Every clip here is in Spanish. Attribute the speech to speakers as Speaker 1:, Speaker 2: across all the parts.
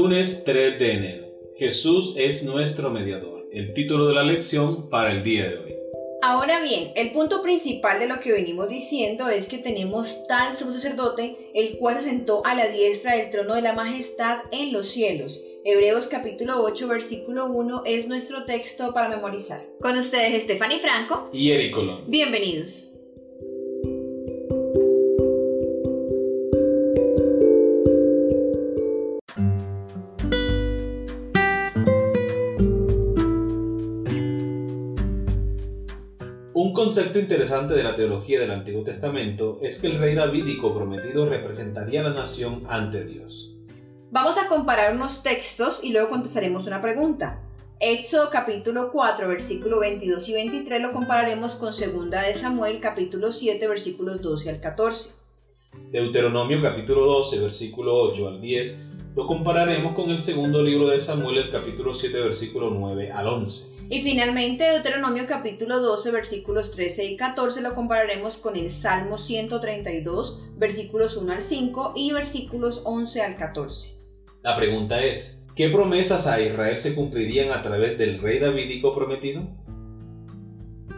Speaker 1: Lunes 3 de enero. Jesús es nuestro mediador. El título de la lección para el día de hoy.
Speaker 2: Ahora bien, el punto principal de lo que venimos diciendo es que tenemos tal sumo sacerdote, el cual sentó a la diestra del trono de la majestad en los cielos. Hebreos capítulo 8, versículo 1 es nuestro texto para memorizar. Con ustedes Stephanie Franco
Speaker 1: y Eric Colón.
Speaker 2: Bienvenidos.
Speaker 1: Concepto interesante de la teología del Antiguo Testamento es que el rey davídico prometido representaría a la nación ante Dios.
Speaker 2: Vamos a comparar unos textos y luego contestaremos una pregunta. Éxodo capítulo 4 versículo 22 y 23 lo compararemos con segunda de Samuel capítulo 7 versículos 12 al 14.
Speaker 1: Deuteronomio capítulo 12 versículo 8 al 10 lo compararemos con el segundo libro de Samuel, el capítulo 7, versículo 9 al 11.
Speaker 2: Y finalmente Deuteronomio capítulo 12, versículos 13 y 14 lo compararemos con el Salmo 132, versículos 1 al 5 y versículos 11 al 14.
Speaker 1: La pregunta es, ¿qué promesas a Israel se cumplirían a través del rey davídico prometido?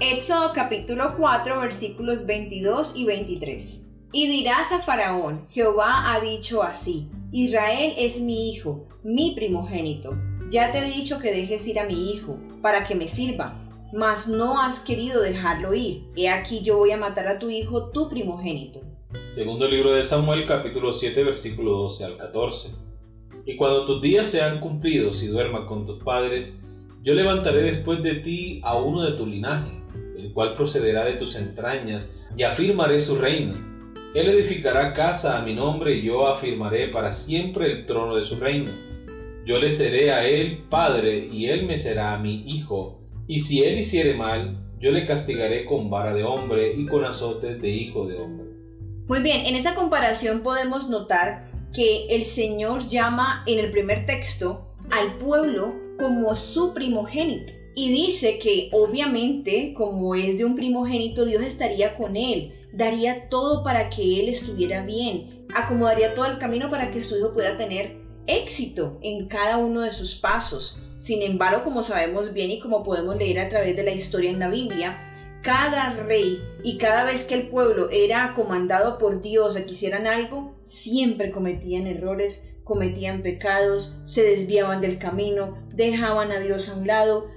Speaker 2: Éxodo capítulo 4, versículos 22 y 23. Y dirás a Faraón, Jehová ha dicho así, Israel es mi hijo, mi primogénito. Ya te he dicho que dejes ir a mi hijo, para que me sirva, mas no has querido dejarlo ir. He aquí yo voy a matar a tu hijo, tu primogénito.
Speaker 1: Segundo libro de Samuel, capítulo 7, versículo 12 al 14. Y cuando tus días sean cumplidos y duermas con tus padres, yo levantaré después de ti a uno de tu linaje, el cual procederá de tus entrañas, y afirmaré su reino él edificará casa a mi nombre y yo afirmaré para siempre el trono de su reino. Yo le seré a él padre y él me será a mi hijo. Y si él hiciere mal, yo le castigaré con vara de hombre y con azotes de hijo de hombre.
Speaker 2: Muy bien, en esta comparación podemos notar que el Señor llama en el primer texto al pueblo como su primogénito. Y dice que obviamente, como es de un primogénito, Dios estaría con él daría todo para que él estuviera bien, acomodaría todo el camino para que su hijo pueda tener éxito en cada uno de sus pasos. Sin embargo, como sabemos bien y como podemos leer a través de la historia en la Biblia, cada rey y cada vez que el pueblo era comandado por Dios a que hicieran algo, siempre cometían errores, cometían pecados, se desviaban del camino, dejaban a Dios a un lado,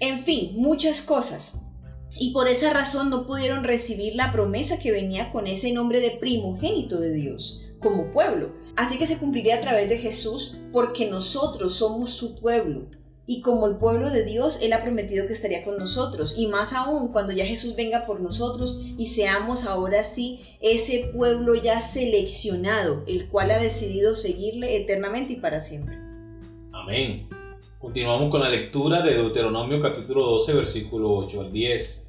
Speaker 2: en fin, muchas cosas y por esa razón no pudieron recibir la promesa que venía con ese nombre de primogénito de Dios como pueblo. Así que se cumpliría a través de Jesús porque nosotros somos su pueblo. Y como el pueblo de Dios, Él ha prometido que estaría con nosotros. Y más aún cuando ya Jesús venga por nosotros y seamos ahora sí ese pueblo ya seleccionado, el cual ha decidido seguirle eternamente y para siempre.
Speaker 1: Amén. Continuamos con la lectura de Deuteronomio capítulo 12, versículo 8 al 10.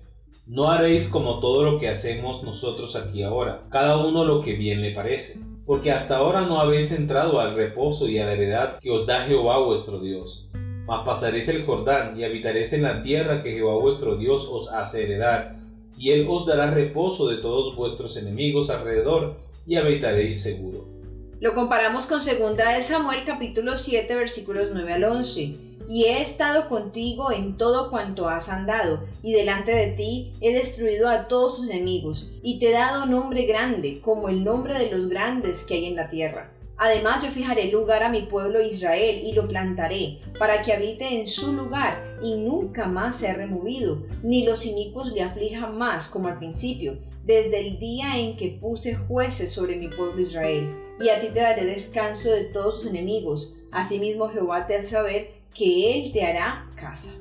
Speaker 1: No haréis como todo lo que hacemos nosotros aquí ahora, cada uno lo que bien le parece, porque hasta ahora no habéis entrado al reposo y a la heredad que os da Jehová vuestro Dios. Mas pasaréis el Jordán y habitaréis en la tierra que Jehová vuestro Dios os hace heredar, y él os dará reposo de todos vuestros enemigos alrededor, y habitaréis seguro.
Speaker 2: Lo comparamos con 2 de Samuel capítulo 7 versículos 9 al 11. Y he estado contigo en todo cuanto has andado, y delante de ti he destruido a todos tus enemigos, y te he dado nombre grande, como el nombre de los grandes que hay en la tierra. Además yo fijaré lugar a mi pueblo Israel y lo plantaré, para que habite en su lugar y nunca más sea removido, ni los inicuos le aflijan más como al principio, desde el día en que puse jueces sobre mi pueblo Israel y a ti te daré descanso de todos tus enemigos. Asimismo Jehová te hace saber que Él te hará casa.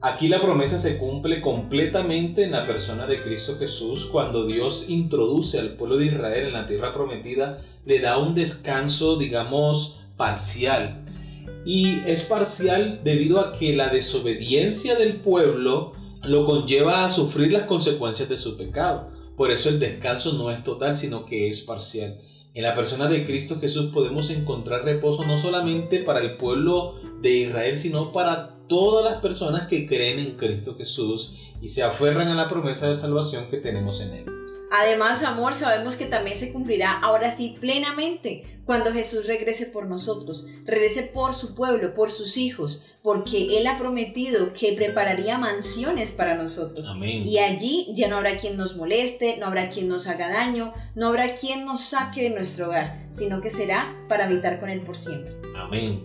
Speaker 1: Aquí la promesa se cumple completamente en la persona de Cristo Jesús cuando Dios introduce al pueblo de Israel en la tierra prometida, le da un descanso, digamos, parcial. Y es parcial debido a que la desobediencia del pueblo lo conlleva a sufrir las consecuencias de su pecado. Por eso el descanso no es total, sino que es parcial. En la persona de Cristo Jesús podemos encontrar reposo no solamente para el pueblo de Israel, sino para todas las personas que creen en Cristo Jesús y se aferran a la promesa de salvación que tenemos en Él.
Speaker 2: Además, amor, sabemos que también se cumplirá ahora sí plenamente cuando Jesús regrese por nosotros, regrese por su pueblo, por sus hijos, porque Él ha prometido que prepararía mansiones para nosotros.
Speaker 1: Amén.
Speaker 2: Y allí ya no habrá quien nos moleste, no habrá quien nos haga daño, no habrá quien nos saque de nuestro hogar, sino que será para habitar con Él por siempre.
Speaker 1: Amén.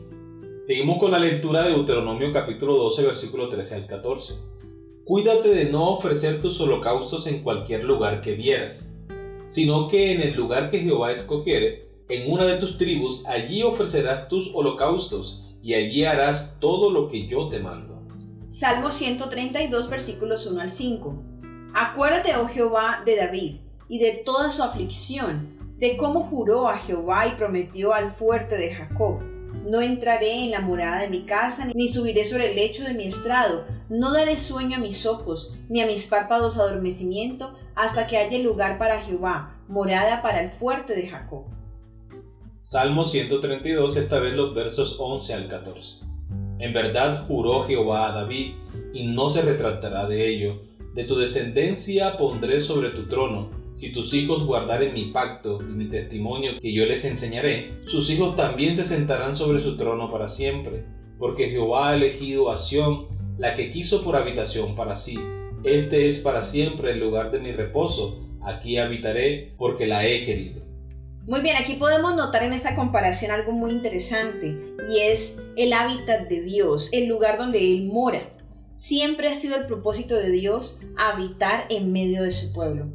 Speaker 1: Seguimos con la lectura de Deuteronomio capítulo 12, versículo 13 al 14. Cuídate de no ofrecer tus holocaustos en cualquier lugar que vieras, sino que en el lugar que Jehová escogiere, en una de tus tribus, allí ofrecerás tus holocaustos, y allí harás todo lo que yo te mando.
Speaker 2: Salmo 132, versículos 1 al 5. Acuérdate, oh Jehová, de David, y de toda su aflicción, de cómo juró a Jehová y prometió al fuerte de Jacob. No entraré en la morada de mi casa, ni subiré sobre el lecho de mi estrado. No daré sueño a mis ojos, ni a mis párpados adormecimiento, hasta que haya lugar para Jehová, morada para el fuerte de Jacob.
Speaker 1: Salmo 132, esta vez los versos 11 al 14. En verdad juró Jehová a David, y no se retractará de ello. De tu descendencia pondré sobre tu trono. Si tus hijos guardaren mi pacto y mi testimonio que yo les enseñaré, sus hijos también se sentarán sobre su trono para siempre, porque Jehová ha elegido a Sión, la que quiso por habitación para sí. Este es para siempre el lugar de mi reposo, aquí habitaré porque la he querido.
Speaker 2: Muy bien, aquí podemos notar en esta comparación algo muy interesante y es el hábitat de Dios, el lugar donde Él mora. Siempre ha sido el propósito de Dios habitar en medio de su pueblo.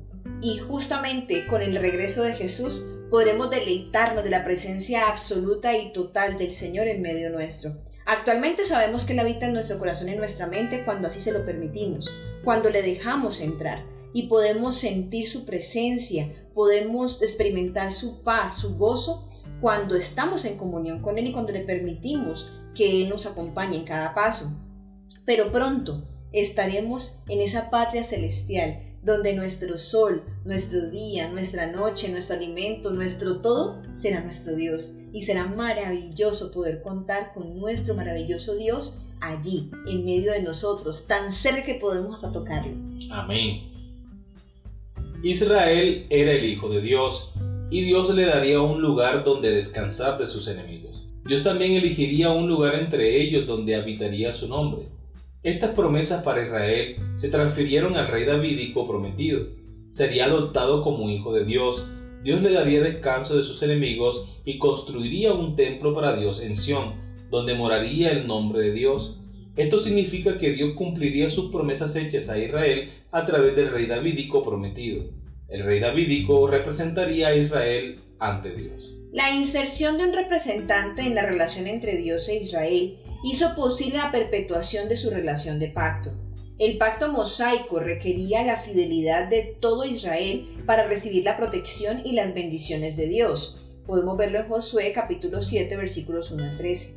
Speaker 2: Y justamente con el regreso de Jesús podremos deleitarnos de la presencia absoluta y total del Señor en medio nuestro. Actualmente sabemos que Él habita en nuestro corazón y en nuestra mente cuando así se lo permitimos, cuando le dejamos entrar y podemos sentir su presencia, podemos experimentar su paz, su gozo cuando estamos en comunión con Él y cuando le permitimos que Él nos acompañe en cada paso. Pero pronto estaremos en esa patria celestial donde nuestro sol, nuestro día, nuestra noche, nuestro alimento, nuestro todo será nuestro Dios. Y será maravilloso poder contar con nuestro maravilloso Dios allí, en medio de nosotros, tan cerca que podemos hasta tocarlo.
Speaker 1: Amén. Israel era el Hijo de Dios, y Dios le daría un lugar donde descansar de sus enemigos. Dios también elegiría un lugar entre ellos donde habitaría su nombre. Estas promesas para Israel se transfirieron al rey davídico prometido. Sería adoptado como hijo de Dios, Dios le daría descanso de sus enemigos y construiría un templo para Dios en Sión, donde moraría el nombre de Dios. Esto significa que Dios cumpliría sus promesas hechas a Israel a través del rey davídico prometido. El rey davídico representaría a Israel ante Dios.
Speaker 2: La inserción de un representante en la relación entre Dios e Israel hizo posible la perpetuación de su relación de pacto. El pacto mosaico requería la fidelidad de todo Israel para recibir la protección y las bendiciones de Dios. Podemos verlo en Josué capítulo 7 versículos 1 al 13.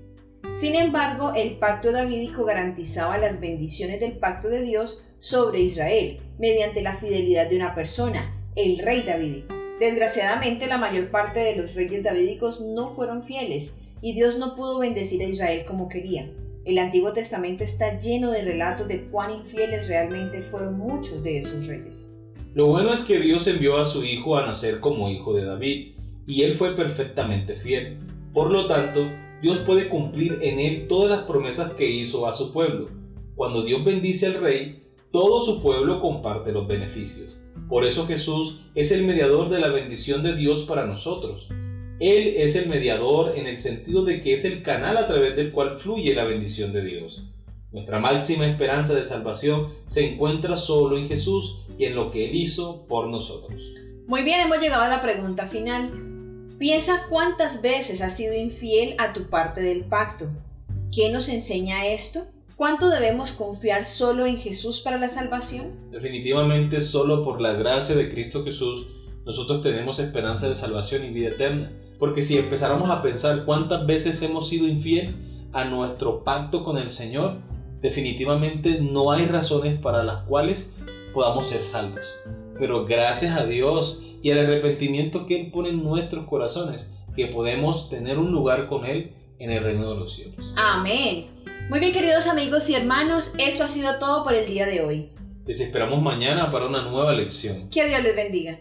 Speaker 2: Sin embargo, el pacto davídico garantizaba las bendiciones del pacto de Dios sobre Israel mediante la fidelidad de una persona, el rey davídico. Desgraciadamente, la mayor parte de los reyes davídicos no fueron fieles y Dios no pudo bendecir a Israel como quería. El Antiguo Testamento está lleno de relatos de cuán infieles realmente fueron muchos de esos reyes.
Speaker 1: Lo bueno es que Dios envió a su hijo a nacer como hijo de David, y él fue perfectamente fiel. Por lo tanto, Dios puede cumplir en él todas las promesas que hizo a su pueblo. Cuando Dios bendice al rey, todo su pueblo comparte los beneficios. Por eso Jesús es el mediador de la bendición de Dios para nosotros. Él es el mediador en el sentido de que es el canal a través del cual fluye la bendición de Dios. Nuestra máxima esperanza de salvación se encuentra solo en Jesús y en lo que Él hizo por nosotros.
Speaker 2: Muy bien, hemos llegado a la pregunta final. Piensa cuántas veces has sido infiel a tu parte del pacto. ¿Qué nos enseña esto? ¿Cuánto debemos confiar solo en Jesús para la salvación?
Speaker 1: Definitivamente solo por la gracia de Cristo Jesús nosotros tenemos esperanza de salvación y vida eterna. Porque si empezáramos a pensar cuántas veces hemos sido infiel a nuestro pacto con el Señor, definitivamente no hay razones para las cuales podamos ser salvos. Pero gracias a Dios y al arrepentimiento que Él pone en nuestros corazones, que podemos tener un lugar con Él en el reino de los cielos.
Speaker 2: Amén. Muy bien queridos amigos y hermanos, esto ha sido todo por el día de hoy.
Speaker 1: Les esperamos mañana para una nueva lección.
Speaker 2: Que Dios les bendiga.